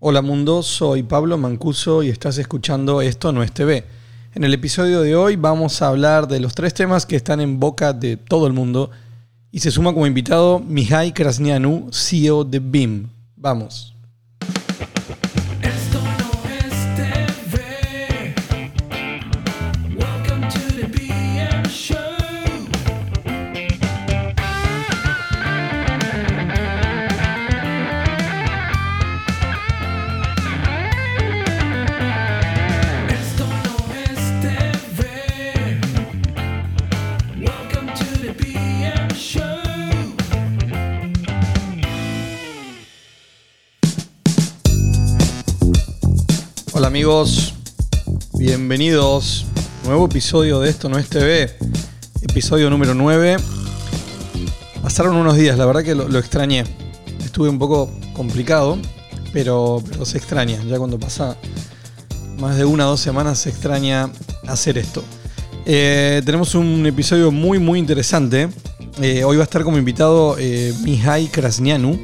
Hola mundo, soy Pablo Mancuso y estás escuchando Esto no es TV. En el episodio de hoy vamos a hablar de los tres temas que están en boca de todo el mundo y se suma como invitado Mihai Krasnianu, CEO de BIM. Vamos. Amigos, bienvenidos. Nuevo episodio de Esto no es TV, episodio número 9. Pasaron unos días, la verdad que lo, extrañé. Estuve un poco complicado, pero, pero se extraña. Ya cuando pasa más de una o dos semanas se extraña hacer esto. Eh, tenemos un episodio muy muy interesante. Eh, hoy va a estar como invitado eh, Mihai Krasnianu.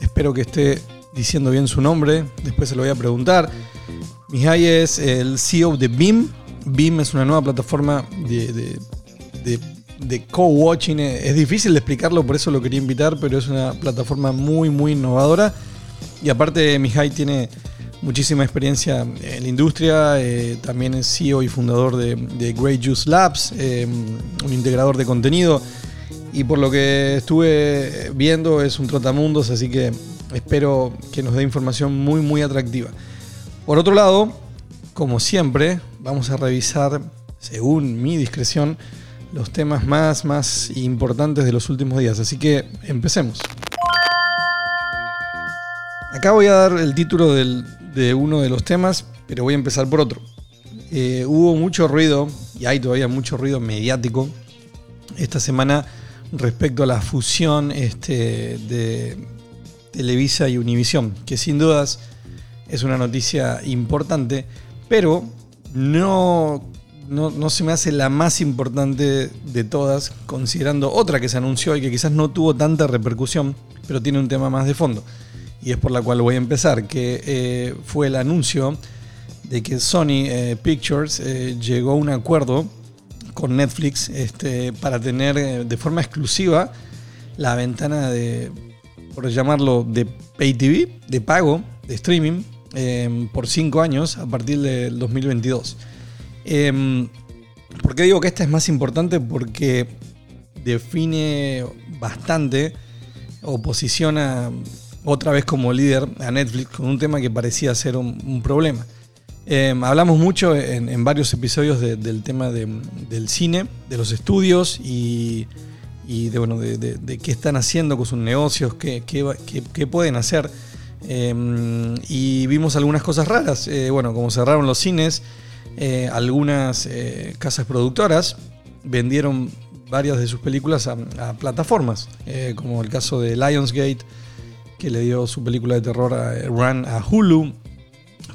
Espero que esté diciendo bien su nombre. Después se lo voy a preguntar. Mihai es el CEO de BIM. BIM es una nueva plataforma de, co-watching. Es difícil de explicarlo, por eso lo quería invitar, pero es una plataforma muy, muy innovadora. Y aparte, Mihai tiene muchísima experiencia en la industria. eh, también es CEO y fundador de, de Great Juice Labs, eh, un integrador de contenido. Y por lo que estuve viendo, es un trotamundos, así que espero que nos dé información muy, muy atractiva. Por otro lado, como siempre, vamos a revisar, según mi discreción, los temas más, más importantes de los últimos días. Así que empecemos. Acá voy a dar el título de uno de los temas, pero voy a empezar por otro. Eh, hubo mucho ruido, y hay todavía mucho ruido mediático, esta semana respecto a la fusión este, de Televisa y Univisión, que sin dudas es una noticia importante, pero no, no, no se me hace la más importante de todas, considerando otra que se anunció y que quizás no tuvo tanta repercusión, pero tiene un tema más de fondo. Y es por la cual voy a empezar, que eh, fue el anuncio de que Sony eh, Pictures eh, llegó a un acuerdo con Netflix este, para tener de forma exclusiva la ventana de, por llamarlo, de pay TV, de pago, de streaming, eh, por 5 años a partir del 2022. Eh, ¿Por qué digo que esta es más importante? Porque define bastante o posiciona otra vez como líder a Netflix con un tema que parecía ser un, problema. Eh, hablamos mucho en, varios episodios de- del tema de- del cine, de los estudios y, de, bueno, de, qué están haciendo con sus negocios, qué pueden hacer. Eh, y vimos algunas cosas raras. Eh, bueno, como cerraron los cines, eh, algunas eh, casas productoras vendieron varias de sus películas a, plataformas, como el caso de Lionsgate, que le dio su película de terror a Run a Hulu.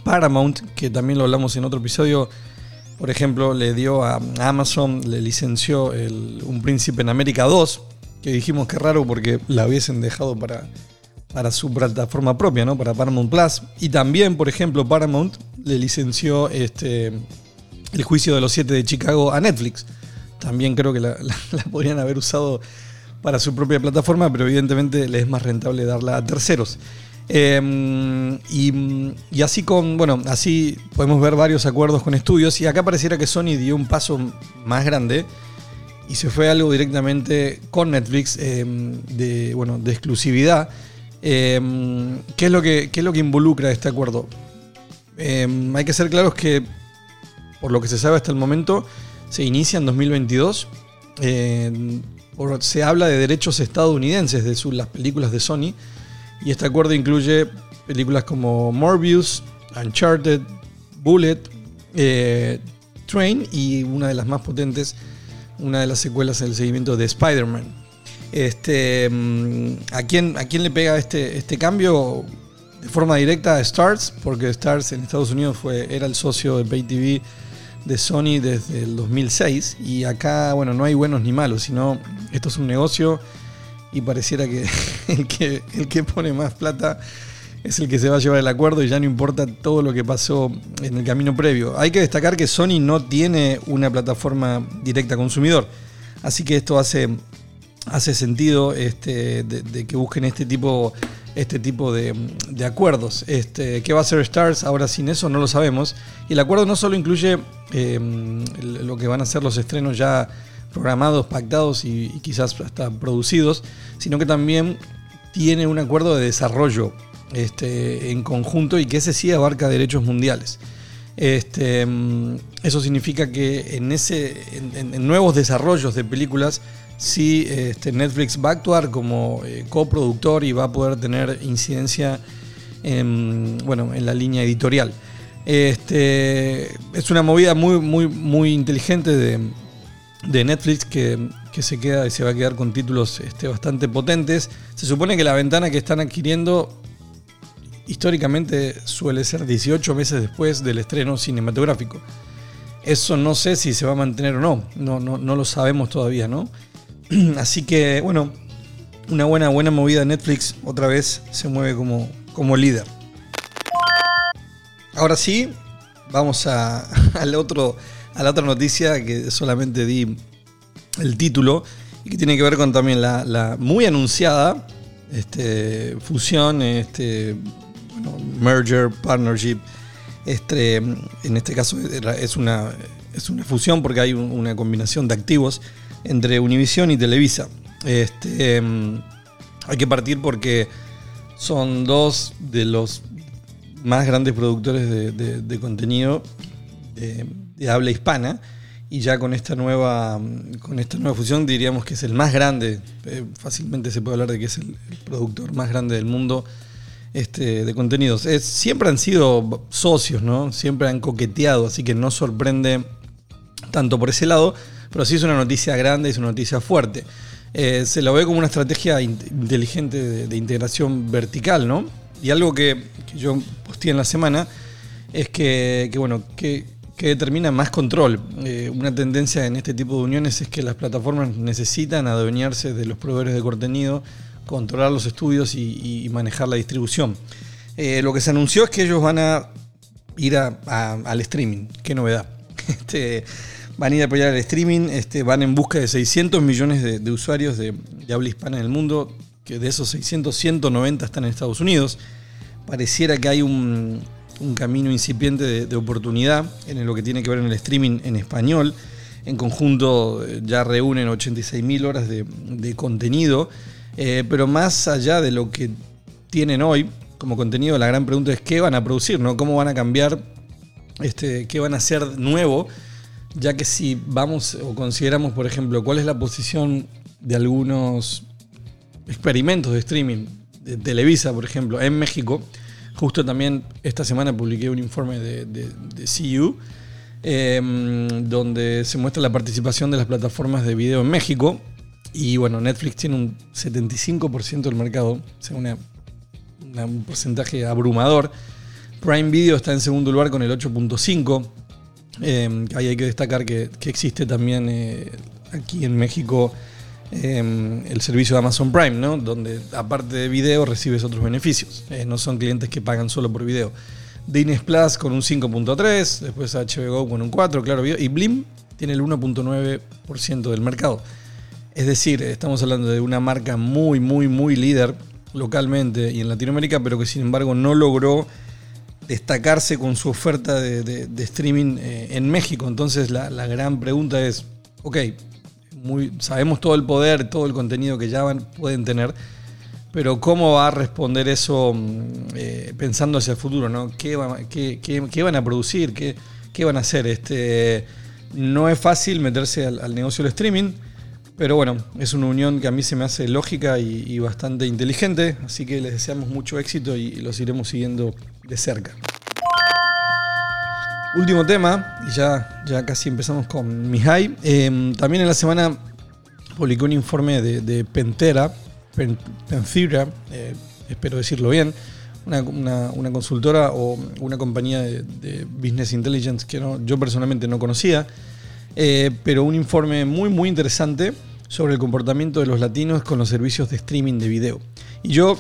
Paramount, que también lo hablamos en otro episodio, por ejemplo, le dio a Amazon, le licenció Un Príncipe en América 2, que dijimos que raro porque la hubiesen dejado para, para su plataforma propia, ¿no? Para Paramount Plus. Y también, por ejemplo, Paramount le licenció este, El Juicio de los Siete de Chicago a Netflix. También creo que la, podrían haber usado para su propia plataforma, pero evidentemente les es más rentable darla a terceros. Eh, y, así con, bueno, así podemos ver varios acuerdos con estudios y acá pareciera que Sony dio un paso más grande y se fue algo directamente con Netflix eh, de, bueno, de exclusividad. Eh, ¿qué, es lo que, ¿Qué es lo que involucra este acuerdo? Eh, hay que ser claros que, por lo que se sabe hasta el momento, se inicia en 2022. Eh, por- se habla de derechos estadounidenses de su- las películas de Sony. Y este acuerdo incluye películas como Morbius, Uncharted, Bullet, eh, Train y una de las más potentes, una de las secuelas en el seguimiento de Spider-Man. Este, mm, ¿a, quién, ¿A quién le pega este, este cambio? De forma directa a Stars, porque Stars en Estados Unidos fue, era el socio de Pay TV de Sony desde el 2006 y acá, bueno, no hay buenos ni malos, sino esto es un negocio y pareciera que el que, el que pone más plata es el que se va a llevar el acuerdo y ya no importa todo lo que pasó en el camino previo. Hay que destacar que Sony no tiene una plataforma directa consumidor, así que esto hace, hace sentido este, de, que busquen este tipo, este tipo de, de acuerdos. Este, ¿Qué va a hacer Stars ahora sin eso? No lo sabemos. Y el acuerdo no solo incluye eh, lo que van a ser los estrenos ya programados, pactados y, quizás hasta producidos, sino que también tiene un acuerdo de desarrollo este, en conjunto y que ese sí abarca derechos mundiales. Este, mm, eso significa que en, ese, en nuevos desarrollos de películas, sí este, Netflix va a actuar como eh, coproductor y va a poder tener incidencia en, bueno, en la línea editorial. Este, es una movida muy, muy, muy inteligente de, Netflix que, que se queda y se va a quedar con títulos este, bastante potentes. Se supone que la ventana que están adquiriendo históricamente suele ser 18 meses después del estreno cinematográfico. Eso no sé si se va a mantener o no, no, no, no lo sabemos todavía, ¿no? Así que, bueno, una buena, buena movida Netflix otra vez se mueve como, como líder. Ahora sí, vamos a, al otro, a la otra noticia que solamente di el título y que tiene que ver con también la, la muy anunciada este, fusión, este, bueno, merger, partnership. Este, en este caso es una, es una fusión porque hay un- una combinación de activos entre Univision y Televisa. Este, em, hay que partir porque son dos de los más grandes productores de, contenido de, de habla hispana y ya con esta nueva con esta nueva fusión diríamos que es el más grande eh, fácilmente se puede hablar de que es el, el productor más grande del mundo este, de contenidos Es- siempre han sido socios no siempre han coqueteado así que no sorprende tanto por ese lado, pero sí es una noticia grande, es una noticia fuerte. Eh, se lo ve como una estrategia in- inteligente de, integración vertical, ¿no? Y algo que, yo posteé en la semana es que, bueno, que, determina más control. Eh, una tendencia en este tipo de uniones es que las plataformas necesitan adueñarse de los proveedores de contenido, controlar los estudios y, y manejar la distribución. Eh, lo que se anunció es que ellos van a ir a- a- al streaming. Qué novedad. Este, van a ir a apoyar el streaming, este, van en busca de 600 millones de, usuarios de, habla hispana en el mundo, que de esos 600, 190 están en Estados Unidos. Pareciera que hay un, camino incipiente de, de oportunidad en lo que tiene que ver en el streaming en español. En conjunto eh, ya reúnen 86.000 horas de, de contenido, eh, pero más allá de lo que tienen hoy como contenido, la gran pregunta es qué van a producir, ¿no? ¿Cómo van a cambiar este, qué van a hacer nuevo, ya que si vamos o consideramos, por ejemplo, cuál es la posición de algunos experimentos de streaming de Televisa, por ejemplo, en México, justo también esta semana publiqué un informe de, de, de CU, eh, donde se muestra la participación de las plataformas de video en México, y bueno, Netflix tiene un 75% del mercado, o sea, un porcentaje abrumador. Prime Video está en segundo lugar con el 8.5. Eh, ahí hay que destacar que, existe también eh, aquí en México eh, el servicio de Amazon Prime, ¿no? donde aparte de video recibes otros beneficios. Eh, no son clientes que pagan solo por video. Disney Plus con un 5.3, después HBO con un 4, claro, y Blim tiene el 1.9% del mercado. Es decir, estamos hablando de una marca muy, muy, muy líder localmente y en Latinoamérica, pero que sin embargo no logró destacarse con su oferta de, streaming eh, en México. Entonces la, la gran pregunta es, ok, sabemos todo el poder, todo el contenido que ya van- pueden tener, pero ¿cómo va a responder eso mm, eh, pensando hacia el futuro? ¿no? ¿Qué, va- qué- qué- qué van a producir? ¿Qué, van a hacer? Este, no es fácil meterse al negocio del streaming, pero bueno, es una unión que a mí se me hace lógica y, bastante inteligente, así que les deseamos mucho éxito y, los iremos siguiendo de cerca. Último tema, y ya, ya casi empezamos con mi high. Eh, también en la semana publicó un informe de, Pentera, Pen- eh, espero decirlo bien, una, consultora o una compañía de, de business intelligence que no- yo personalmente no conocía, eh, pero un informe muy muy interesante sobre el comportamiento de los latinos con los servicios de streaming de video. Y yo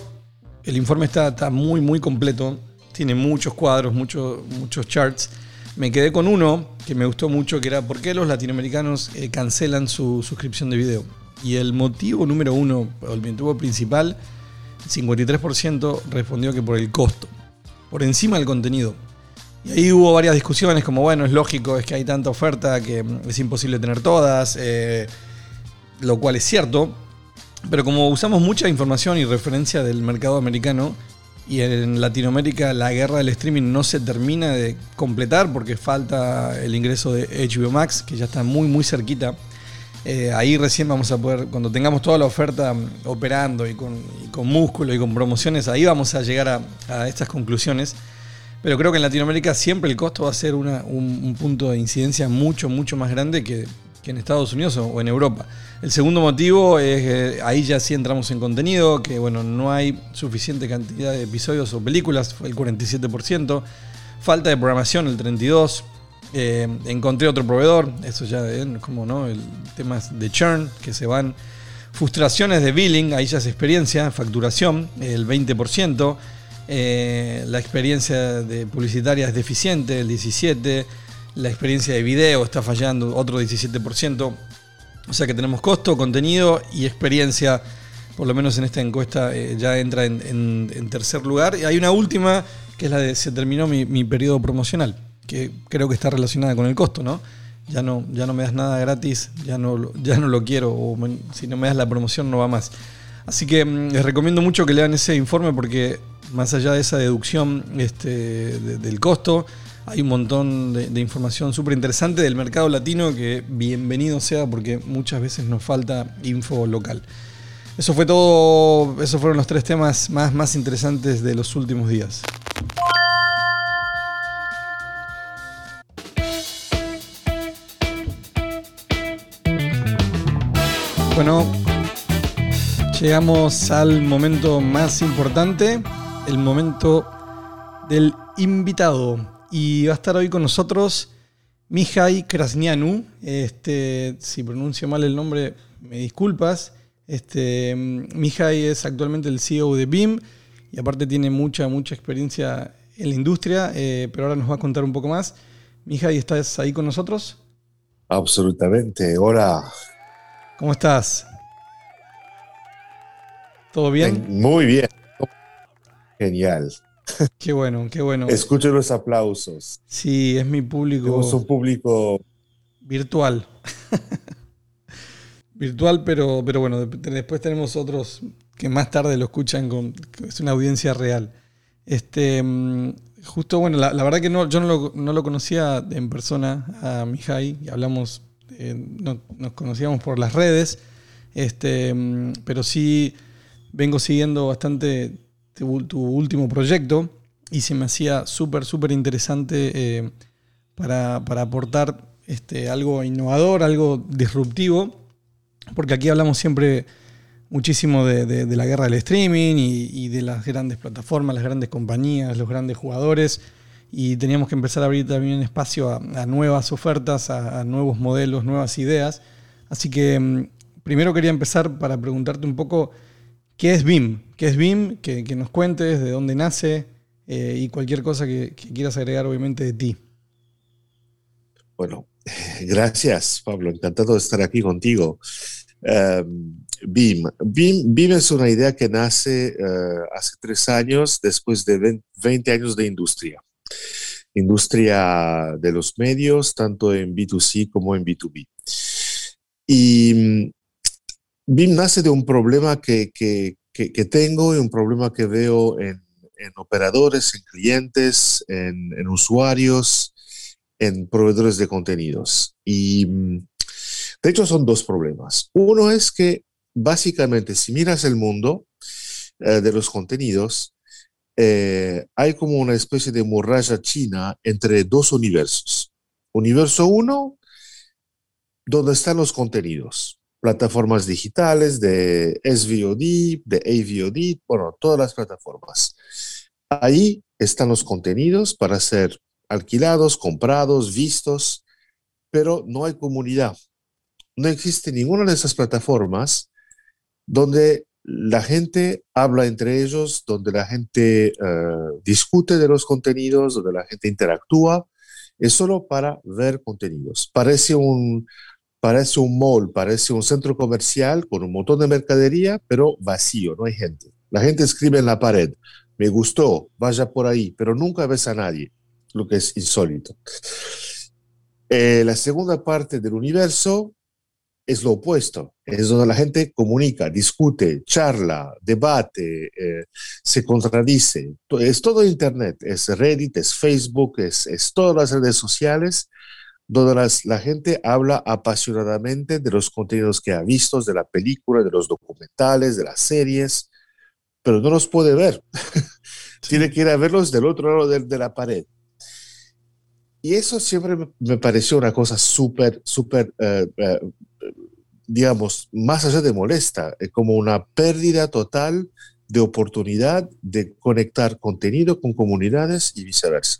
el informe está, está muy, muy completo. Tiene muchos cuadros, muchos muchos charts. Me quedé con uno que me gustó mucho, que era por qué los latinoamericanos eh, cancelan su suscripción de video. Y el motivo número uno, el motivo principal, 53% respondió que por el costo, por encima del contenido. Y ahí hubo varias discusiones, como bueno, es lógico, es que hay tanta oferta que mm, es imposible tener todas, eh, lo cual es cierto, pero como usamos mucha información y referencia del mercado americano, y en Latinoamérica la guerra del streaming no se termina de completar porque falta el ingreso de HBO Max, que ya está muy muy cerquita. Eh, ahí recién vamos a poder, cuando tengamos toda la oferta mm, operando y con, con músculo y con promociones, ahí vamos a llegar a, estas conclusiones. Pero creo que en Latinoamérica siempre el costo va a ser un punto de incidencia mucho, mucho más grande que, que en Estados Unidos o, en Europa. El segundo motivo es que ahí ya sí entramos en contenido, que bueno, no hay suficiente cantidad de episodios o películas, fue el 47%. Falta de programación, el 32%. Eh, encontré otro proveedor, eso ya es como no, el tema de churn, que se van. Frustraciones de billing, ahí ya es experiencia, facturación, el 20%. Eh, la experiencia de publicitaria es deficiente, el 17%. La experiencia de video está fallando, otro 17%. O sea que tenemos costo, contenido y experiencia, por lo menos en esta encuesta, eh, ya entra en, tercer lugar. Y hay una última, que es la de se terminó mi, periodo promocional, que creo que está relacionada con el costo, ¿no? Ya no, ya no me das nada gratis, ya no, ya no lo quiero, o si no me das la promoción no va más. Así que mm, les recomiendo mucho que lean ese informe porque más allá de esa deducción este, de- del costo, hay un montón de, información súper interesante del mercado latino que bienvenido sea porque muchas veces nos falta info local. Eso fue todo, esos fueron los tres temas más, más interesantes de los últimos días. Bueno, llegamos al momento más importante, el momento del invitado. Y va a estar hoy con nosotros Mihai Krasnianu. Este, si pronuncio mal el nombre, me disculpas. Este, Mihai es actualmente el CEO de BIM y aparte tiene mucha, mucha experiencia en la industria, eh, pero ahora nos va a contar un poco más. Mihai, ¿estás ahí con nosotros? Absolutamente. Hola. ¿Cómo estás? ¿Todo bien? Muy bien. Genial. Qué bueno, qué bueno. Escucho los aplausos. Sí, es mi público Tenemos un público. virtual. virtual, pero, pero bueno, de- después tenemos otros que más tarde lo escuchan con. Es una audiencia real. Este, mm, justo, bueno, la, la verdad que no, yo no lo, no lo conocía en persona a Mihai, y hablamos, eh, no- nos conocíamos por las redes, este, mm, pero sí vengo siguiendo bastante tu, último proyecto y se me hacía súper, súper interesante eh, para, para aportar este, algo innovador, algo disruptivo, porque aquí hablamos siempre muchísimo de, de- la guerra del streaming y, de las grandes plataformas, las grandes compañías, los grandes jugadores, y teníamos que empezar a abrir también espacio a, nuevas ofertas, a, a nuevos modelos, nuevas ideas. Así que mm, primero quería empezar para preguntarte un poco qué es BIM, qué es BIM, que, que nos cuentes de dónde nace eh, y cualquier cosa que, quieras agregar obviamente de ti. Bueno, gracias, Pablo. Encantado de estar aquí contigo. Um, BIM. BIM. BIM es una idea que nace eh, hace tres años después de 20 20 años de industria. Industria de los medios, tanto en B2C como en B2B. Y BIM nace de un problema que, que- tengo y un problema que veo en, operadores, en clientes, en, en usuarios, en proveedores de contenidos. Y mm, de hecho son dos problemas. Uno es que básicamente si miras el mundo eh, de los contenidos, eh, hay como una especie de muralla china entre dos universos. Universo uno, donde están los contenidos, plataformas digitales de SVOD, de AVOD, bueno, todas las plataformas. Ahí están los contenidos para ser alquilados, comprados, vistos, pero no hay comunidad. No existe ninguna de esas plataformas donde la gente habla entre ellos, donde la gente eh, discute de los contenidos, donde la gente interactúa, es solo para ver contenidos. Parece un, parece un mall, parece un centro comercial con un montón de mercadería, pero vacío, no hay gente. La gente escribe en la pared, me gustó, vaya por ahí, pero nunca ves a nadie, lo que es insólito. Eh, la segunda parte del universo es lo opuesto, es donde la gente comunica, discute, charla, debate, eh, se contradice. Es todo Internet, es Reddit, es Facebook, es, es todas las redes sociales donde las- la gente habla apasionadamente de los contenidos que ha visto, de la película, de los documentales, de las series, pero no los puede ver. Tiene que ir a verlos del otro lado de, de la pared. Y eso siempre me, pareció una cosa súper, súper, eh, eh, digamos, más allá de molesta, eh, como una pérdida total de oportunidad de conectar contenido con comunidades y viceversa.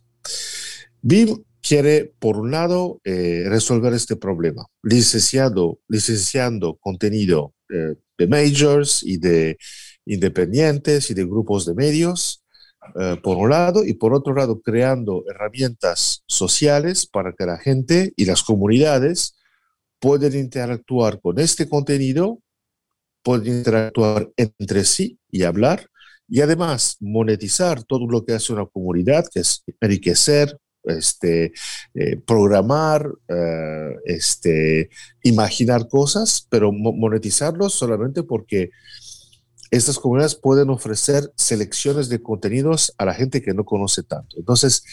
BIM quiere, por un lado, eh, resolver este problema, licenciando, licenciando contenido eh, de majors y de independientes y de grupos de medios, eh, por un lado, y por otro lado, creando herramientas sociales para que la gente y las comunidades puedan interactuar con este contenido, pueden interactuar entre sí y hablar, y además monetizar todo lo que hace una comunidad, que es enriquecer, este, eh, programar, eh, este, imaginar cosas, pero mo- monetizarlos solamente porque estas comunidades pueden ofrecer selecciones de contenidos a la gente que no conoce tanto. Entonces,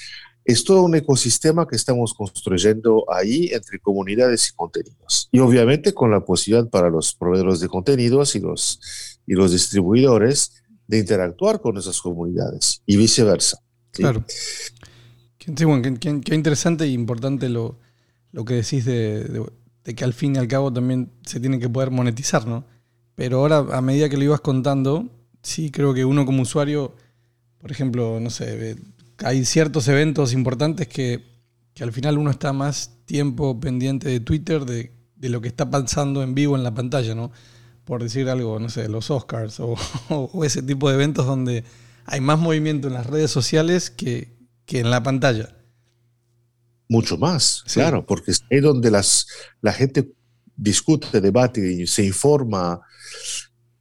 es todo un ecosistema que estamos construyendo ahí entre comunidades y contenidos. Y obviamente con la posibilidad para los proveedores de contenidos y los, y los distribuidores de interactuar con esas comunidades y viceversa. Claro. Sí, bueno, qué- qué- interesante e importante lo, lo que decís de, de- que al fin y al cabo también se tiene que poder monetizar, ¿no? Pero ahora, a medida que lo ibas contando, sí creo que uno como usuario, por ejemplo, no sé, hay ciertos eventos importantes que, que al final uno está más tiempo pendiente de Twitter de, de lo que está pasando en vivo en la pantalla, ¿no? Por decir algo, no sé, los Oscars o ese tipo de eventos donde hay más movimiento en las redes sociales que, que en la pantalla. Mucho más, Sí. claro, porque es ahí donde las, la gente discute, debate y se informa.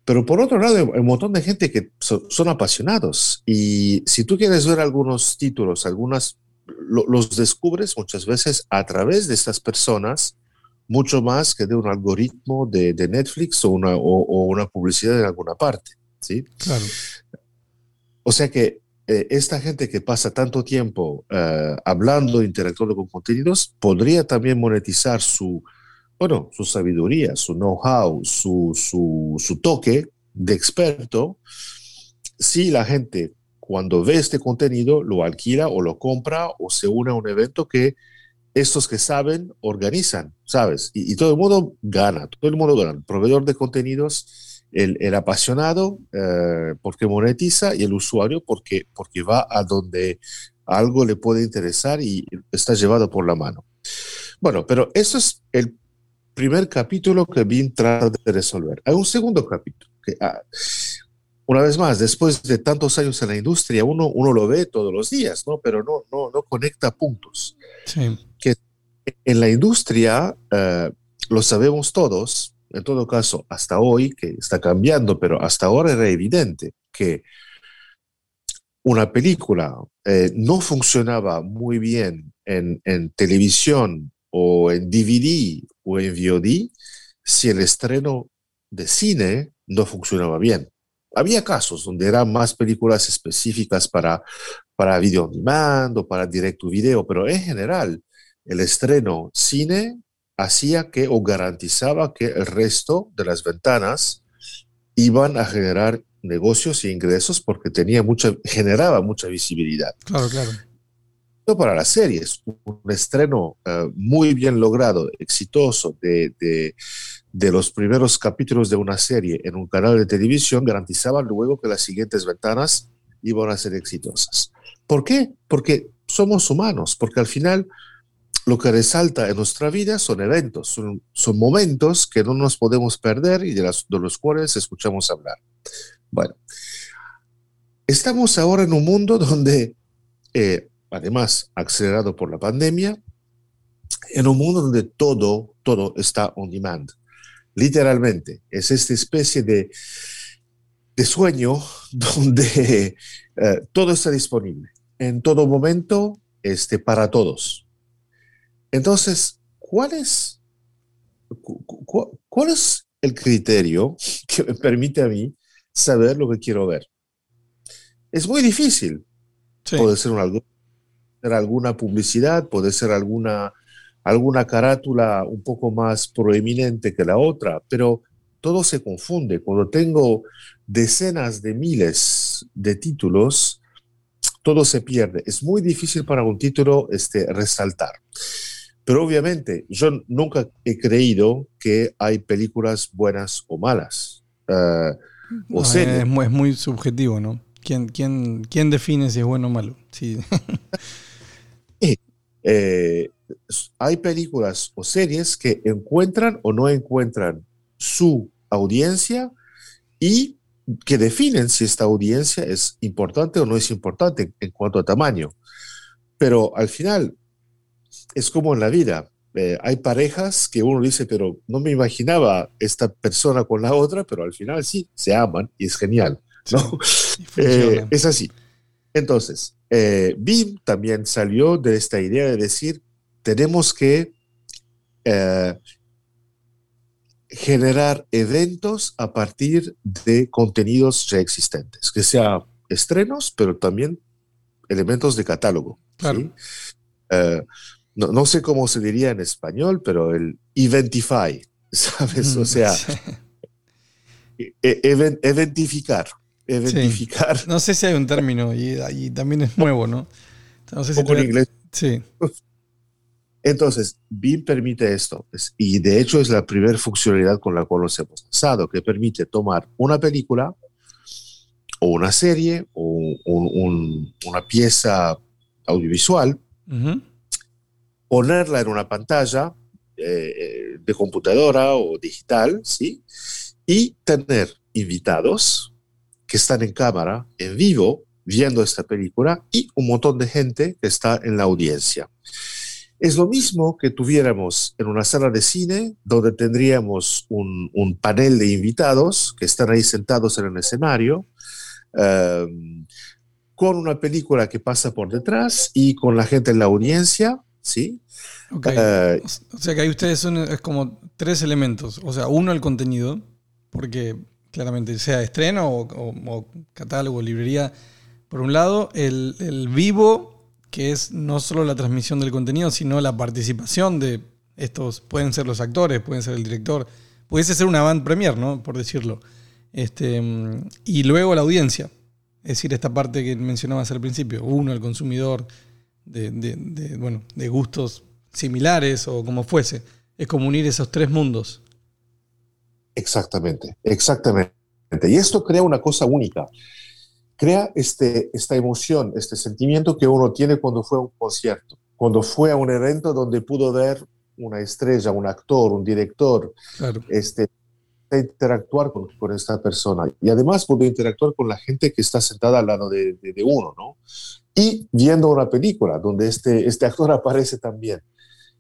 Pero por otro lado, hay un montón de gente que so- son apasionados. Y si tú quieres ver algunos títulos, algunas, lo- los descubres muchas veces a través de estas personas, mucho más que de un algoritmo de, de Netflix o una, o- o una publicidad en alguna parte. ¿sí? Claro. O sea que eh, esta gente que pasa tanto tiempo eh, hablando, interactuando con contenidos, podría también monetizar su, bueno, su sabiduría, su know-how, su, su, toque de experto, si la gente cuando ve este contenido lo alquila o lo compra o se une a un evento que estos que saben organizan, ¿sabes? Y, todo el mundo gana, todo el mundo gana. Proveedor de contenidos, el, el apasionado eh, porque monetiza y el usuario porque, porque va a donde algo le puede interesar y está llevado por la mano. Bueno, pero eso es el primer capítulo que BIM trata de resolver. Hay un segundo capítulo que, ah, una vez más, después de tantos años en la industria, uno, uno lo ve todos los días, ¿no? Pero no, no, no conecta puntos Sí. en la industria, eh, lo sabemos todos, en todo caso, hasta hoy, que está cambiando, pero hasta ahora era evidente que una película eh, no funcionaba muy bien en, televisión o en DVD o en VOD si el estreno de cine no funcionaba bien. Había casos donde eran más películas específicas para, para video on demand o para directo video, pero en general el estreno cine hacía que o garantizaba que el resto de las ventanas iban a generar negocios e ingresos porque tenía mucha, generaba mucha visibilidad. Claro, claro. No para las series, un estreno eh, muy bien logrado, exitoso de, de, de los primeros capítulos de una serie en un canal de televisión garantizaba luego que las siguientes ventanas iban a ser exitosas. ¿Por qué? Porque somos humanos, porque al final lo que resalta en nuestra vida son eventos, son, son momentos que no nos podemos perder y de, los cuales escuchamos hablar. Bueno, estamos ahora en un mundo donde, eh, además, acelerado por la pandemia, en un mundo donde todo, todo está on demand. Literalmente, es esta especie de, de sueño donde eh, todo está disponible en todo momento este, para todos. Entonces, ¿cuál es, cu- cu- ¿cuál es el criterio que me permite a mí saber lo que quiero ver? Es muy difícil. Sí. Puede ser, un ser alguna publicidad, puede ser alguna, alguna carátula un poco más proeminente que la otra, pero todo se confunde. Cuando tengo decenas de miles de títulos, todo se pierde. Es muy difícil para un título este, resaltar. Pero obviamente, yo nunca he creído que hay películas buenas o malas. Eh, o No, series. es, muy, es muy subjetivo, ¿no? ¿Quién, quién, quién define si es bueno o malo? Sí. eh, hay películas o series que encuentran o no encuentran su audiencia y que definen si esta audiencia es importante o no es importante en cuanto a tamaño. Pero al final es como en la vida. Eh, hay parejas que uno dice, pero no me imaginaba esta persona con la otra, pero al final sí, se aman y es genial. ¿no? Eh, es así. Entonces, eh, BIM también salió de esta idea de decir, tenemos que eh, generar eventos a partir de contenidos ya existentes, que sea estrenos, pero también elementos de catálogo. Claro. ¿sí? No, no sé cómo se diría en español, pero el eventify, ¿sabes? O sea, e- even- eventificar. Eventificar. No sé si hay un término y, y también es nuevo, ¿no? No sé Un si poco en inglés. Sí, Entonces, BIM permite esto, es- y de hecho es la primera funcionalidad con la cual nos hemos lanzado, que permite tomar una película o una serie o un- un- una pieza audiovisual, Ujú. Ponerla en una pantalla eh, de computadora o digital, ¿sí? Y tener invitados que están en cámara, en vivo, viendo esta película y un montón de gente que está en la audiencia. Es lo mismo que tuviéramos en una sala de cine donde tendríamos un, un panel de invitados que están ahí sentados en el escenario, eh, con una película que pasa por detrás y con la gente en la audiencia, ¿sí? Ok. Eh, O sea que ahí ustedes son es como tres elementos. O sea, uno el contenido, porque claramente sea estreno o, o- o catálogo, librería, por un lado, el, el vivo, que es no solo la transmisión del contenido, sino la participación de estos, pueden ser los actores, pueden ser el director, pudiese ser una band premier, ¿no? Por decirlo. Este, y luego la audiencia. Es decir, esta parte que mencionabas al principio. Uno, el consumidor, de, de- de, bueno, de gustos similares o como fuese. Es como unir esos tres mundos. Exactamente, exactamente. Y esto crea una cosa única. Crea este, esta emoción, este sentimiento que uno tiene cuando fue a un concierto, cuando fue a un evento donde pudo ver una estrella, un actor, un director, Claro. este, interactuar con, con esta persona. Y además pudo interactuar con la gente que está sentada al lado de, de- de uno, ¿no? Y viendo una película donde este, este actor aparece también.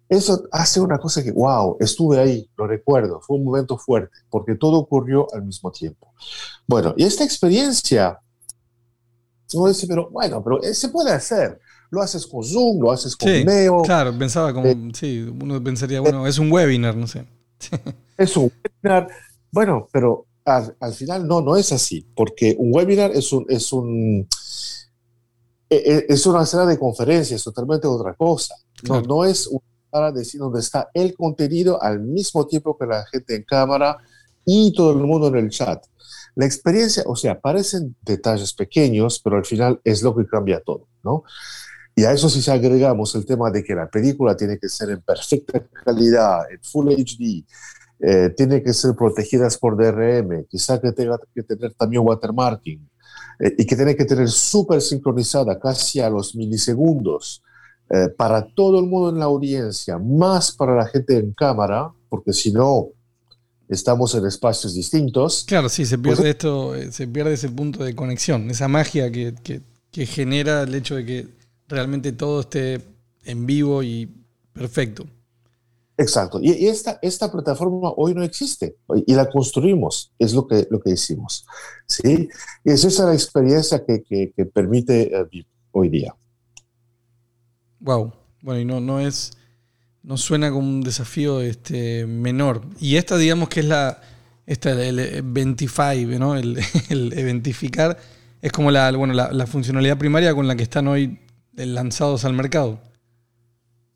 Eso hace una cosa que, wow, estuve ahí, lo recuerdo, fue un momento fuerte, porque todo ocurrió al mismo tiempo. Bueno, y esta experiencia, uno dice, pero bueno, pero eh, se puede hacer. Lo haces con Zoom, lo haces con Sí, Neo, claro, pensaba como, sí, uno pensaría, bueno, es un webinar, no sé. es un webinar. Bueno, pero al, al final no, no es así, porque un webinar es un, es un, e- e- es una sala de conferencias, totalmente otra cosa. No, Claro. no es una sala de decir donde está el contenido al mismo tiempo que la gente en cámara y todo el mundo en el chat. La experiencia, o sea, parecen detalles pequeños, pero al final es lo que cambia todo, ¿no? Y a eso si agregamos el tema de que la película tiene que ser en perfecta calidad, en Full HD, eh, tiene que ser protegidas por DRM, quizá que tenga que tener también watermarking, eh, y que tiene que tener súper sincronizada, casi a los milisegundos, eh, para todo el mundo en la audiencia, más para la gente en cámara, porque si no, estamos en espacios distintos. Claro, sí, se pierde Pues- esto, eh, se pierde ese punto de conexión, esa magia que, que- que genera el hecho de que realmente todo esté en vivo y perfecto. Exacto. Y, esta, esta plataforma hoy no existe y la construimos, es lo que, lo que hicimos. ¿sí? Y es esa la experiencia que, que- permite vivir hoy día. Wow. Bueno, y no, no es. No suena como un desafío este, menor. Y esta, digamos que es la. Esta, el Eventify, ¿no? El, el eventificar es como la, bueno, la, la funcionalidad primaria con la que están hoy lanzados al mercado.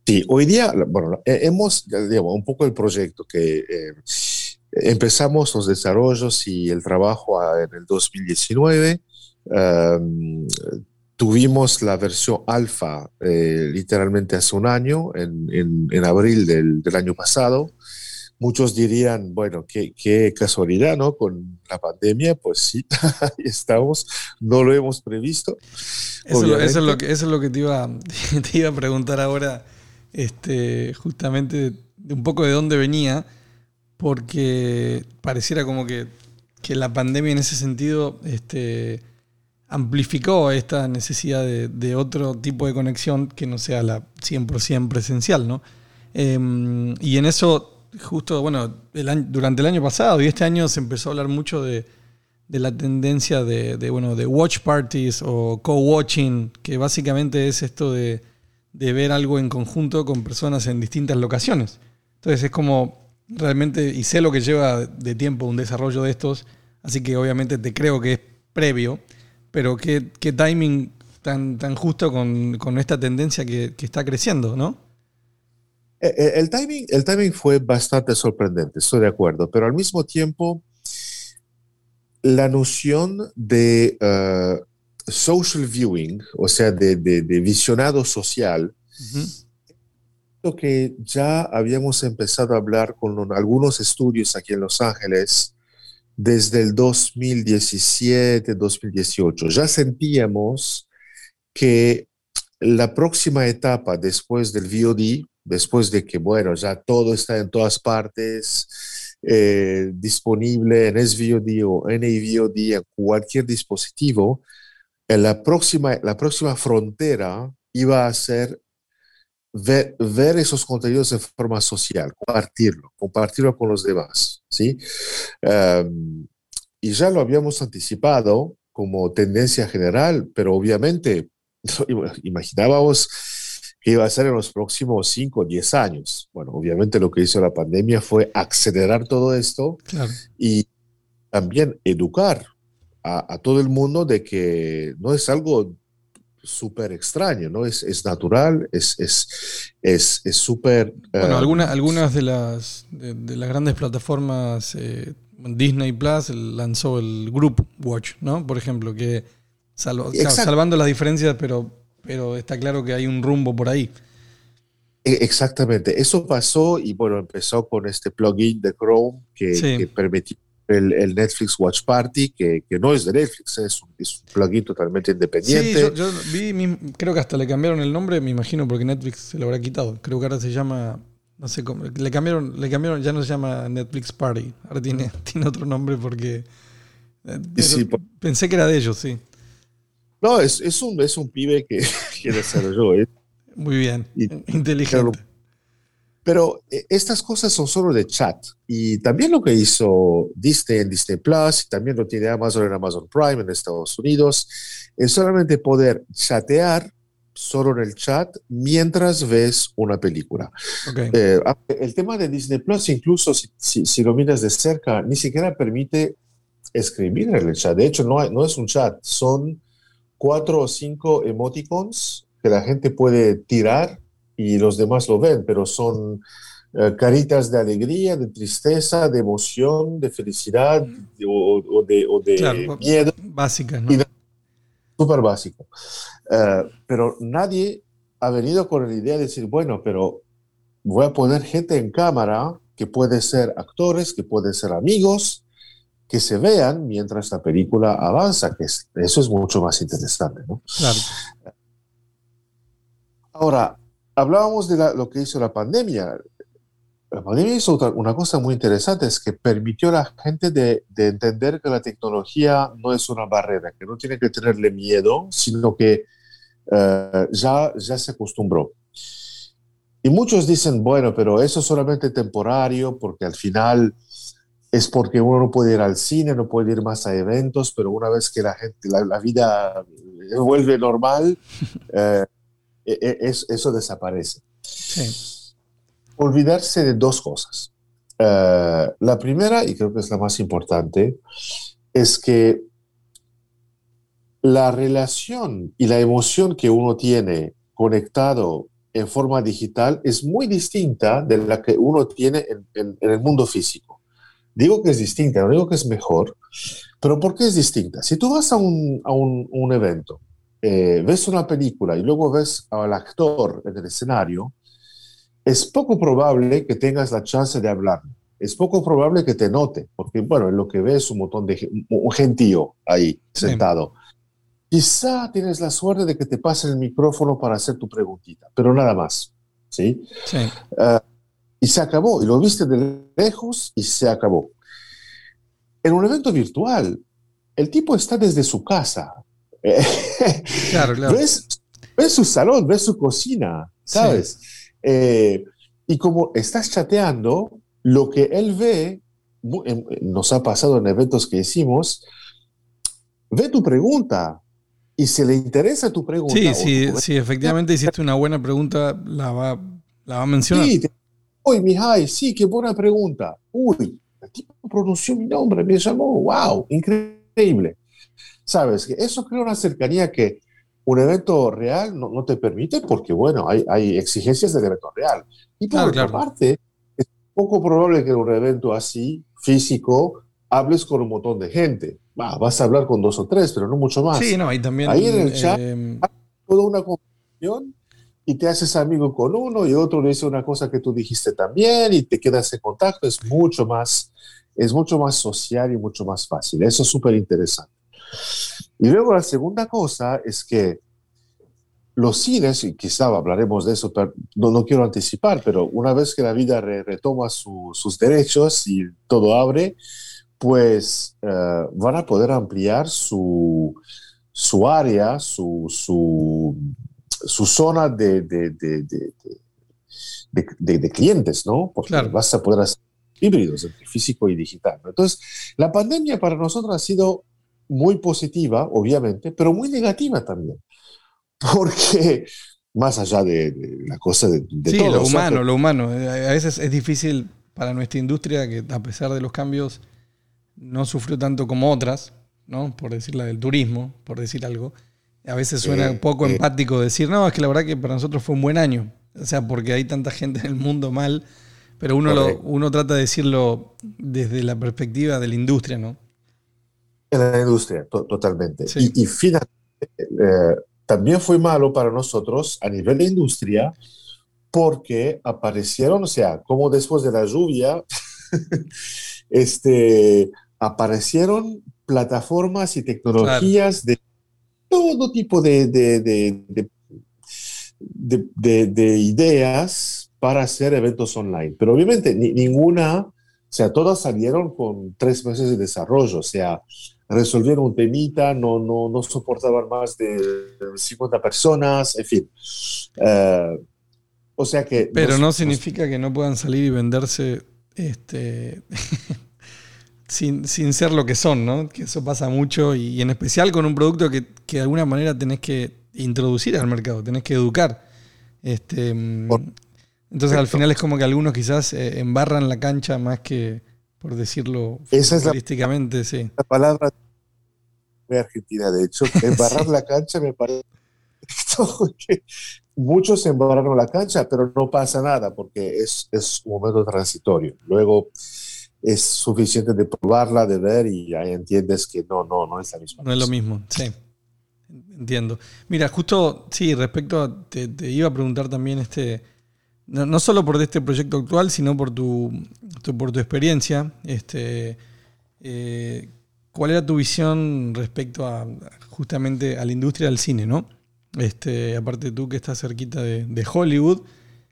Sí, hoy día, bueno, eh, hemos, digamos, un poco el proyecto que eh, empezamos los desarrollos y el trabajo a- en el 2019. um, tuvimos la versión alfa eh, literalmente hace un año, en, en- en abril del, del año pasado. Muchos dirían, bueno, qué, qué casualidad, ¿no? Con la pandemia, pues sí, ahí estamos, no lo hemos previsto. Eso, es lo- eso es lo que, eso es lo que te iba, te iba a preguntar ahora, este, justamente de un poco de dónde venía, porque pareciera como que, que la pandemia en ese sentido este, amplificó esta necesidad de, de otro tipo de conexión que no sea la 100% presencial, ¿no? Em, y en eso, justo, bueno, durante el año pasado y este año se empezó a hablar mucho de, de la tendencia de, de, bueno, de watch parties o co-watching, que básicamente es esto de, de ver algo en conjunto con personas en distintas locaciones. Entonces es como realmente, y sé lo que lleva de tiempo un desarrollo de estos, así que obviamente te creo que es previo, pero qué, qué timing tan, tan justo con, con esta tendencia que, que está creciendo, ¿no? Eh, eh, El timing, el timing fue bastante sorprendente, estoy de acuerdo, pero al mismo tiempo la noción de eh, social viewing, o sea, de, de- de visionado social, Ujú. lo que ya habíamos empezado a hablar con un- algunos estudios aquí en Los Ángeles desde el 2017, 2018. Ya sentíamos que la próxima etapa después del VOD, después de que, bueno, ya todo está en todas partes, eh, disponible en SVOD o NAVOD, en cualquier dispositivo, en la próxima, la próxima frontera iba a ser ver, ver esos contenidos en forma social, compartirlo, compartirlo con los demás, ¿sí? Um, y ya lo habíamos anticipado como tendencia general, pero obviamente imaginábamos que iba a ser en los próximos 5 o 10 años. Bueno, obviamente lo que hizo la pandemia fue acelerar todo esto Claro. y también educar a, a todo el mundo de que no es algo súper extraño, ¿no? Es, es natural, es es es es súper... Bueno, eh, alguna- algunas de las, de, de las grandes plataformas, eh, Disney Plus lanzó el Group Watch, ¿no? Por ejemplo, que salvo- claro, salvando las diferencias, pero, pero está claro que hay un rumbo por ahí. E- Exactamente, eso pasó y bueno, empezó con este plugin de Chrome que, Sí. que permitió el, el Netflix Watch Party, que, que no es de Netflix, es un, es un plugin totalmente Sí, independiente. yo, yo vi, mi- creo que hasta le cambiaron el nombre, me imagino, porque Netflix se lo habrá quitado. Creo que ahora se llama, no sé cómo, le cambiaron, le cambiaron, ya no se llama Netflix Party, ahora tiene, tiene otro nombre porque... eh, sí, por- pensé que era de ellos, sí. No, es, es, un, es un pibe que, que desarrolló. ¿eh? Muy bien, Y- inteligente. Pero eh, estas cosas son solo de chat. Y también lo que hizo Disney en Disney Plus, y también lo tiene Amazon en Amazon Prime en Estados Unidos, es solamente poder chatear solo en el chat mientras ves una película. Eh, el tema de Disney Plus, incluso si, si, si lo miras de cerca, ni siquiera permite escribir en el chat. De hecho, no, hay- no es un chat, son cuatro o cinco emoticons que la gente puede tirar y los demás lo ven, pero son eh, caritas de alegría, de tristeza, de emoción, de felicidad de- o, o de, o de Claro. miedo Básicas, ¿no? Súper básico. Eh, pero nadie ha venido con la idea de decir, bueno, pero voy a poner gente en cámara que puede ser actores, que pueden ser amigos, que se vean mientras la película avanza, que es- eso es mucho más interesante, ¿no? Claro. Ahora, hablábamos de la- lo que hizo la pandemia. la pandemia hizo una cosa muy interesante, es que permitió a la gente de, de entender que la tecnología no es una barrera, que no tiene que tenerle miedo, sino que eh, ya, ya se acostumbró. Y muchos dicen, bueno, pero eso es solamente temporario, porque al final es porque uno no puede ir al cine, no puede ir más a eventos, pero una vez que la gente, la, la vida vuelve normal, eh, es- eso desaparece Sí. olvidarse de dos cosas. Eh, la primera, y creo que es la más importante, es que la relación y la emoción que uno tiene conectado en forma digital es muy distinta de la que uno tiene en, en- en el mundo físico. Digo que es distinta, no digo que es mejor, pero ¿por qué es distinta? Si tú vas a un, a un- un evento, eh, ves una película y luego ves al actor en el escenario, es poco probable que tengas la chance de hablar. Es poco probable que te note, porque, bueno, en lo que ves un montón de un gentío ahí sentado. Quizá tienes la suerte de que te pasen el micrófono para hacer tu preguntita, pero nada más. ¿Sí? Sí. Y se acabó. Y lo viste de lejos y se acabó. En un evento virtual, el tipo está desde su casa. Claro, claro. ves, ves su salón, ves su cocina, ¿sabes? Eh, y como estás chateando, lo que él ve, en- nos ha pasado en eventos que hicimos, ve tu pregunta y si le interesa tu pregunta. Sí, sí, tu sí, efectivamente hiciste una buena pregunta, la va, la va a mencionar. Sí, te- Uy, Mihai, sí, qué buena pregunta. Uy, el tipo pronunció mi nombre, me llamó, wow, increíble. Sabes, que eso crea una cercanía que un evento real no, no te permite porque, bueno, hay, hay exigencias del evento real. Y por Claro, otra claro. parte, es poco probable que en un evento así, físico, hables con un montón de gente. Va, vas a hablar con dos o tres, pero no mucho más. Sí, no, y también. Ahí en el chat- eh, toda una conversación y te haces amigo con uno y otro le dice una cosa que tú dijiste también y te quedas en contacto, es mucho más, es mucho más social y mucho más fácil. Eso es súper interesante. Y luego la segunda cosa es que los cines, y quizá hablaremos de eso, pero no, no quiero anticipar, pero una vez que la vida re- retoma su- sus derechos y todo abre, pues eh, van a poder ampliar su, su área, su, su, su zona de, de, clientes, ¿no? Porque Claro. vas a poder hacer híbridos entre físico y digital. Entonces, la pandemia para nosotros ha sido muy positiva, obviamente, pero muy negativa también. Porque más allá de, de la cosa de, de sí, todo, lo o sea, humano, lo humano. Eh, A veces es difícil para nuestra industria que, a pesar de los cambios, no sufrió tanto como otras, ¿no? Por decir la del turismo, por decir algo. A veces suena Eh, un poco eh. empático decir, no, es que la verdad que para nosotros fue un buen año. O sea, porque hay tanta gente en el mundo mal, pero uno, lo, uno trata de decirlo desde la perspectiva de la industria, ¿no? En la industria, to- totalmente. Sí. Y, y finalmente, eh, también fue malo para nosotros a nivel de industria porque aparecieron, o sea, como después de la lluvia, este, aparecieron plataformas y tecnologías de todo tipo de, de, de- de- de- de- de ideas para hacer eventos online. Pero obviamente ni- ninguna, o sea, todas salieron con tres meses de desarrollo, o sea, resolvieron un temita, no, no, no soportaban más de 50 personas, en fin. Eh, o sea que... Pero nos- no nos- significa que no puedan salir y venderse este, sin, sin ser lo que son, ¿no? Que eso pasa mucho y, y en especial con un producto que, que de alguna manera tenés que introducir al mercado, tenés que educar. Este, Por- entonces al final es como que algunos quizás eh, embarran la cancha más que, por decirlo Esa es la- futbolísticamente, sí. la palabra de Argentina, de hecho, embarrar Sí. la cancha me parece muchos embarraron la cancha, pero no pasa nada porque es, es un momento transitorio. Luego es suficiente de probarla, de ver y ahí entiendes que no, no, no es la misma. No es lo mismo, sí. Entiendo. Mira, justo, sí, respecto a, te, te iba a preguntar también este, no, no solo por este proyecto actual, sino por tu, por tu experiencia, este, eh, ¿cuál era tu visión respecto a justamente a la industria del cine, no? Este, aparte tú que estás cerquita de, de Hollywood,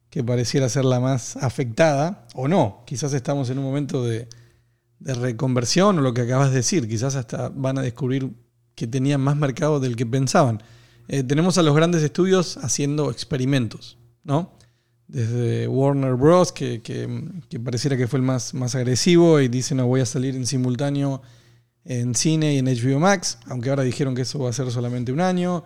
que pareciera ser la más afectada, o no, quizás estamos en un momento de, de reconversión o lo que acabas de decir, quizás hasta van a descubrir que tenían más mercado del que pensaban. Eh, tenemos a los grandes estudios haciendo experimentos, ¿no? Desde Warner Bros., que, que- pareciera que fue el más, más agresivo y dice, no, voy a salir en simultáneo en cine y en HBO Max, aunque ahora dijeron que eso va a ser solamente un año.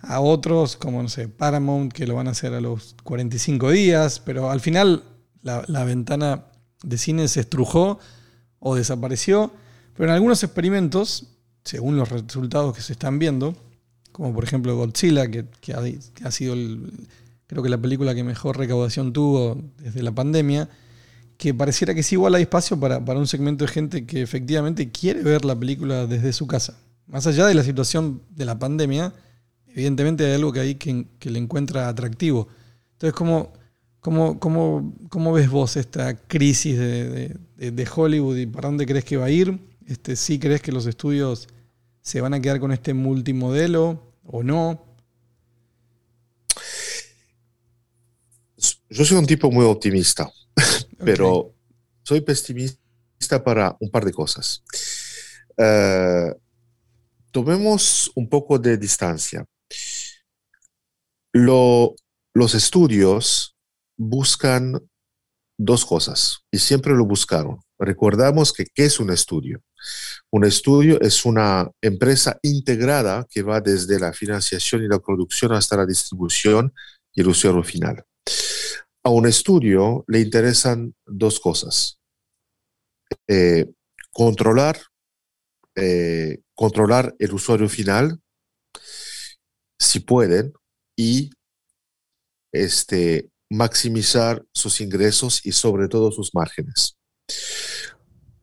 A otros, como no sé, Paramount, que lo van a hacer a los 45 días, pero al final la, la ventana de cine se estrujó o desapareció. Pero en algunos experimentos, según los resultados que se están viendo, como por ejemplo Godzilla, que, que ha, que ha sido el- creo que la película que mejor recaudación tuvo desde la pandemia, que pareciera que sí igual hay espacio para, para un segmento de gente que efectivamente quiere ver la película desde su casa. Más allá de la situación de la pandemia, evidentemente hay algo que ahí que, le encuentra atractivo. Entonces, ¿cómo, cómo, cómo, cómo ves vos esta crisis de- de Hollywood y para dónde crees que va a ir? Este, ¿Sí crees que los estudios se van a quedar con este multimodelo o no? Yo soy un tipo muy optimista, pero soy pesimista para un par de cosas. Eh, tomemos un poco de distancia. Lo- los estudios buscan dos cosas y siempre lo buscaron. Recordamos que ¿qué es un estudio? Un estudio es una empresa integrada que va desde la financiación y la producción hasta la distribución y el usuario final. A un estudio le interesan dos cosas. Eh, controlar, eh, controlar el usuario final, si pueden, y este, maximizar sus ingresos y sobre todo sus márgenes.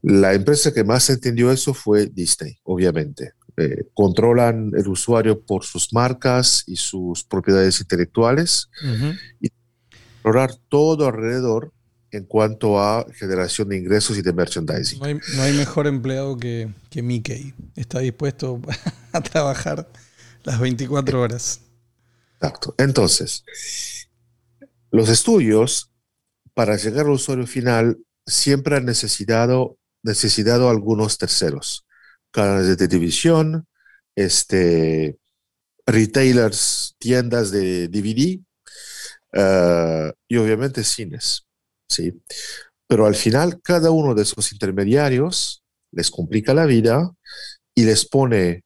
La empresa que más entendió eso fue Disney, obviamente. Eh, controlan el usuario por sus marcas y sus propiedades intelectuales Ujú. Explorar todo alrededor en cuanto a generación de ingresos y de merchandising. No hay, no hay mejor empleado que, que Mickey. Está dispuesto a trabajar las 24 horas. Exacto. Entonces, los estudios, para llegar al usuario final, siempre han necesitado, necesitado algunos terceros. Canales de televisión, este, retailers, tiendas de DVD eh, y obviamente cines. ¿sí? Pero al final, cada uno de esos intermediarios les complica la vida y les pone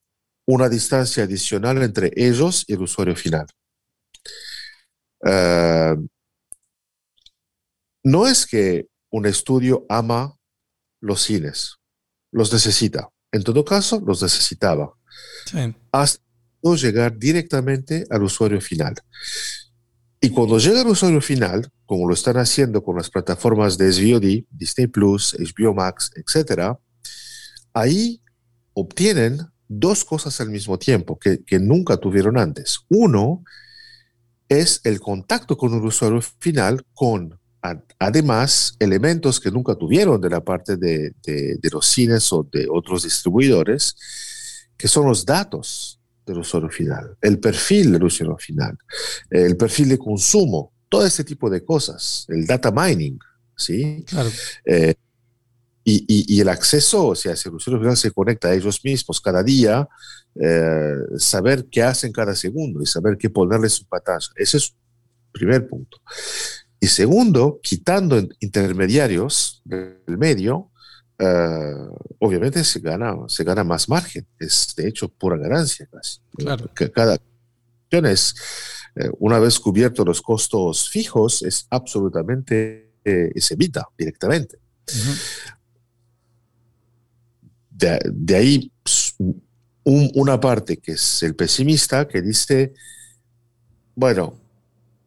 una distancia adicional entre ellos y el usuario final. Eh, no es que un estudio ama los cines, los necesita. En todo caso, los necesitaba Sí. hasta llegar directamente al usuario final. Y cuando llega al usuario final, como lo están haciendo con las plataformas de SVOD, Disney Plus, HBO Max, etc., ahí obtienen dos cosas al mismo tiempo que, que nunca tuvieron antes. Uno es el contacto con el usuario final con, además, elementos que nunca tuvieron de la parte de- de los cines o de otros distribuidores, que son los datos del usuario final, el perfil del usuario final, el perfil de consumo, todo ese tipo de cosas, el data mining, ¿sí? Claro. Eh, y, y- y el acceso, o sea, si el usuario final se conecta a ellos mismos cada día, eh, saber qué hacen cada segundo y saber qué ponerle su pantalla. Ese es el primer punto. Y segundo, quitando in- intermediarios del medio, eh, obviamente se gana, se gana más margen. Es de hecho pura ganancia casi. Claro. Que cada es, eh, una vez cubiertos los costos fijos, es absolutamente, eh, se evita directamente. De, de ahí un- una parte que es el pesimista que dice, bueno,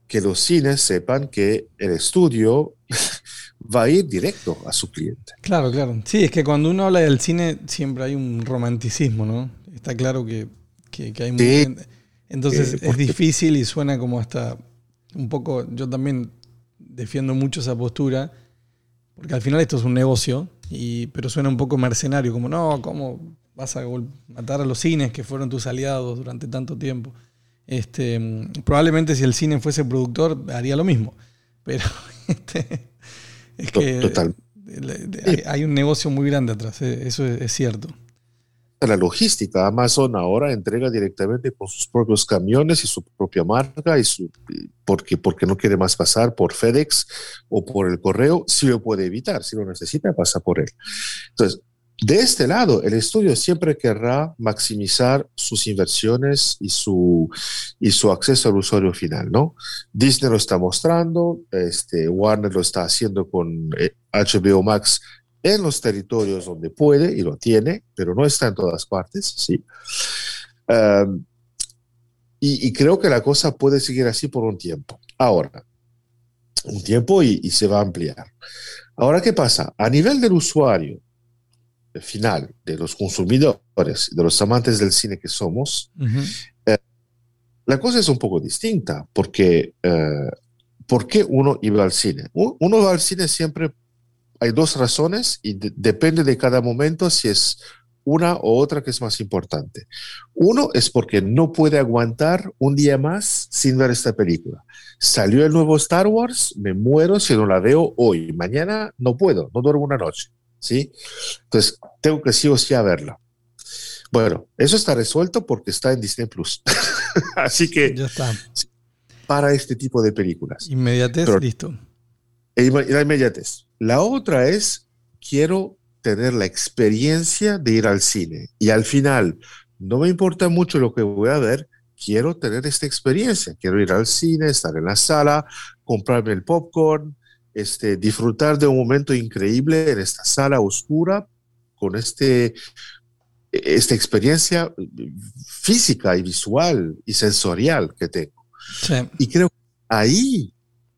que los cines sepan que el estudio va a ir directo a su cliente. Claro, claro. Sí, es que cuando uno habla del cine siempre hay un romanticismo, ¿no? Está claro que, que- que hay mucha Sí. gente- Entonces Eh, es difícil y suena como hasta un poco. Yo también defiendo mucho esa postura, porque al final esto es un negocio, y, pero suena un poco mercenario, como no, ¿cómo vas a matar a los cines que fueron tus aliados durante tanto tiempo? Este, probablemente si el cine fuese productor haría lo mismo. pero este, es To- que total. de- hay, hay un negocio muy grande atrás, eh, eso es, es cierto. la logística. Amazon ahora entrega directamente con sus propios camiones y su propia marca y su porque porque no quiere más pasar por FedEx o por el correo, si lo puede evitar, si lo necesita pasa por él. Entonces, de este lado, el estudio siempre querrá maximizar sus inversiones y su y su acceso al usuario final, ¿no? Disney lo está mostrando, este Warner lo está haciendo con eh, HBO Max en los territorios donde puede y lo tiene, pero no está en todas partes, ¿sí? Um, y, y creo que la cosa puede seguir así por un tiempo. Ahora, un tiempo y, y se va a ampliar. Ahora, ¿qué pasa? A nivel del usuario final, de los consumidores, de los amantes del cine que somos, Ujú. la cosa es un poco distinta, porque eh, ¿por qué uno iba al cine? Uno va al cine siempre, hay dos razones y de- depende de cada momento si es una o otra que es más importante. Uno es porque no puede aguantar un día más sin ver esta película. Salió el nuevo Star Wars, me muero si no la veo hoy. Mañana no puedo, no duermo una noche. ¿Sí? Entonces, tengo que sí o sí a verla. Bueno, eso está resuelto porque está en Disney Plus. Así que Ya está. para este tipo de películas. Inmediatez, Pero- listo. E La inmediatez. La otra es, quiero tener la experiencia de ir al cine. Y al final, no me importa mucho lo que voy a ver, quiero tener esta experiencia. Quiero ir al cine, estar en la sala, comprarme el popcorn, este, disfrutar de un momento increíble en esta sala oscura con este, esta experiencia física y visual y sensorial que tengo. Sí. Y creo que ahí,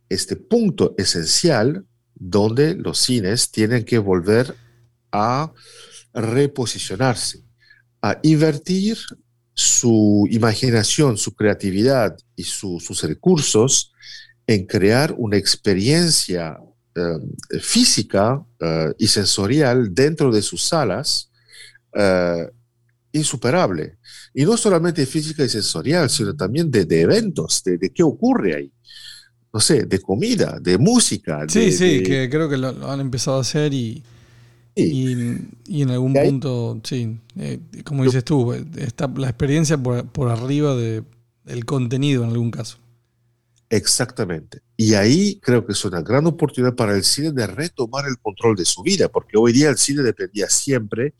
este punto esencial donde los cines tienen que volver a reposicionarse, a invertir su imaginación, su creatividad y su- sus recursos en crear una experiencia eh, física eh, y sensorial dentro de sus salas eh, insuperable. Y no solamente física y sensorial, sino también de, de eventos, de, de qué ocurre ahí. No sé, de comida, de música. Sí, de- sí, que creo que lo, lo han empezado a hacer y, y, y en algún Y ahí- punto, sí, eh, como dices tú, está la experiencia por, por arriba de, del contenido en algún caso. Exactamente. Y ahí creo que es una gran oportunidad para el cine de retomar el control de su vida, porque hoy día el cine dependía siempre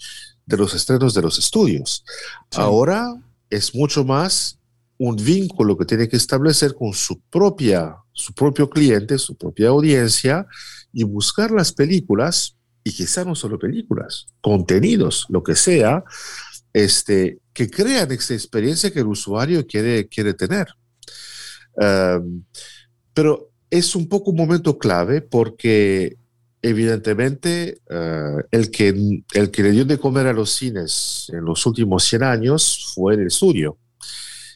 de los estrenos de los estudios. Sí. Ahora es mucho más un vínculo que tiene que establecer con su propia, su propio cliente, su propia audiencia y buscar las películas y quizá no solo películas, contenidos, lo que sea, este, que crean esta experiencia que el usuario quiere, quiere tener. Um, pero es un poco un momento clave porque evidentemente uh, el, que, el que le dio de comer a los cines en los últimos 100 años fue el estudio.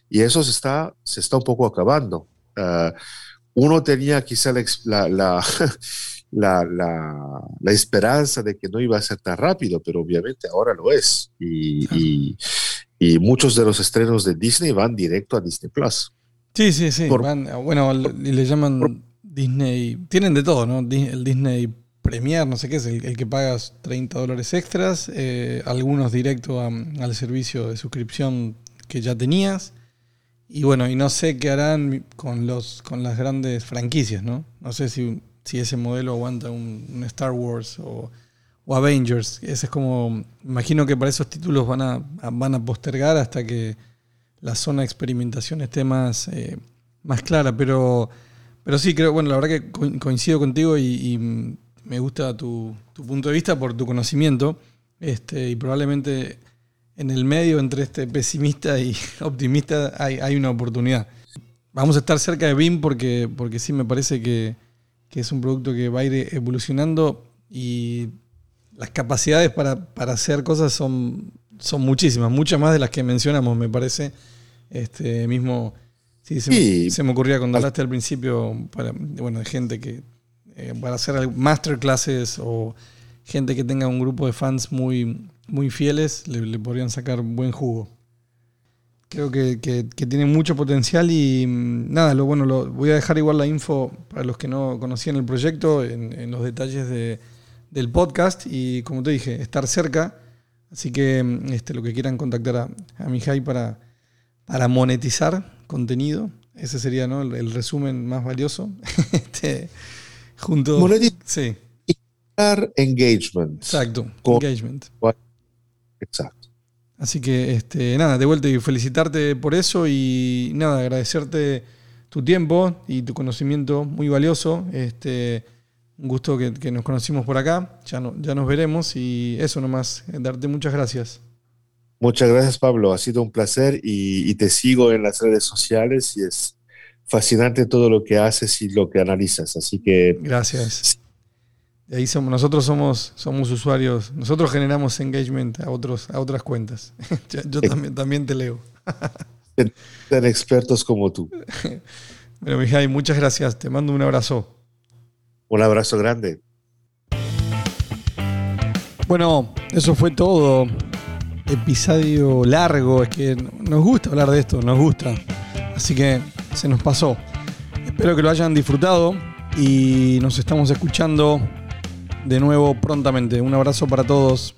Y eso se está, se está un poco acabando. Uh, uno tenía quizá la, la, la, la, la- la esperanza de que no iba a ser tan rápido, pero obviamente ahora lo es. Y, y- y muchos de los estrenos de Disney van directo a Disney Plus. Sí, sí, sí. Por- van- bueno, le, le llaman por- Disney. Tienen de todo, ¿no? El Disney Premier, no sé qué es, el, el que pagas 30 dólares extras, eh, algunos directo a- al servicio de suscripción que ya tenías. Y bueno, y no sé qué harán con los con las grandes franquicias, ¿no? No sé si, si ese modelo aguanta un, un Star Wars o, o Avengers. Ese es como. Imagino que para esos títulos van a- van a postergar hasta que la zona de experimentación esté más, eh, más clara. Pero, pero sí, creo, bueno, la verdad que co- coincido contigo y, me gusta tu, tu punto de vista por tu conocimiento. Este, y probablemente en el medio entre este pesimista y optimista hay, hay una oportunidad. Vamos a estar cerca de BIM porque, porque sí me parece que, que es un producto que va a ir evolucionando y las capacidades para, para hacer cosas son, son muchísimas, muchas más de las que mencionamos, me parece. Este mismo, sí, se, Sí. Me, se me ocurría cuando hablaste al principio para, bueno, de gente que eh, para hacer masterclasses o gente que tenga un grupo de fans muy, muy fieles, le, le podrían sacar buen jugo. Creo que, que- que tiene mucho potencial y mm, nada, lo bueno, lo, voy a dejar igual la info para los que no conocían el proyecto en, en los detalles de- del podcast y como te dije, estar cerca. Así que mm, este, lo que quieran contactar a, a Mijay para, para monetizar contenido, ese sería ¿no? el, el resumen más valioso. este, junto. Monetizar. Sí, Engagement. exacto. Con- Engagement. Exacto. Así que este, nada, de vuelta y felicitarte por eso y nada, agradecerte tu tiempo y tu conocimiento muy valioso. Este, un gusto que, que nos conocimos por acá, ya, no, ya nos veremos y eso nomás, darte muchas gracias. Muchas gracias, Pablo. Ha sido un placer y, y te sigo en las redes sociales y es fascinante todo lo que haces y lo que analizas. Así que Gracias. De ahí somos, nosotros somos, somos usuarios, nosotros generamos engagement a, otros, a otras cuentas. yo yo también, también te leo. tan expertos como tú. Pero Mijay, muchas gracias, te mando un abrazo. Un abrazo grande. Bueno, eso fue todo. Episodio largo, es que nos gusta hablar de esto, nos gusta. Así que se nos pasó. Espero que lo hayan disfrutado y nos estamos escuchando de nuevo prontamente. Un abrazo para todos.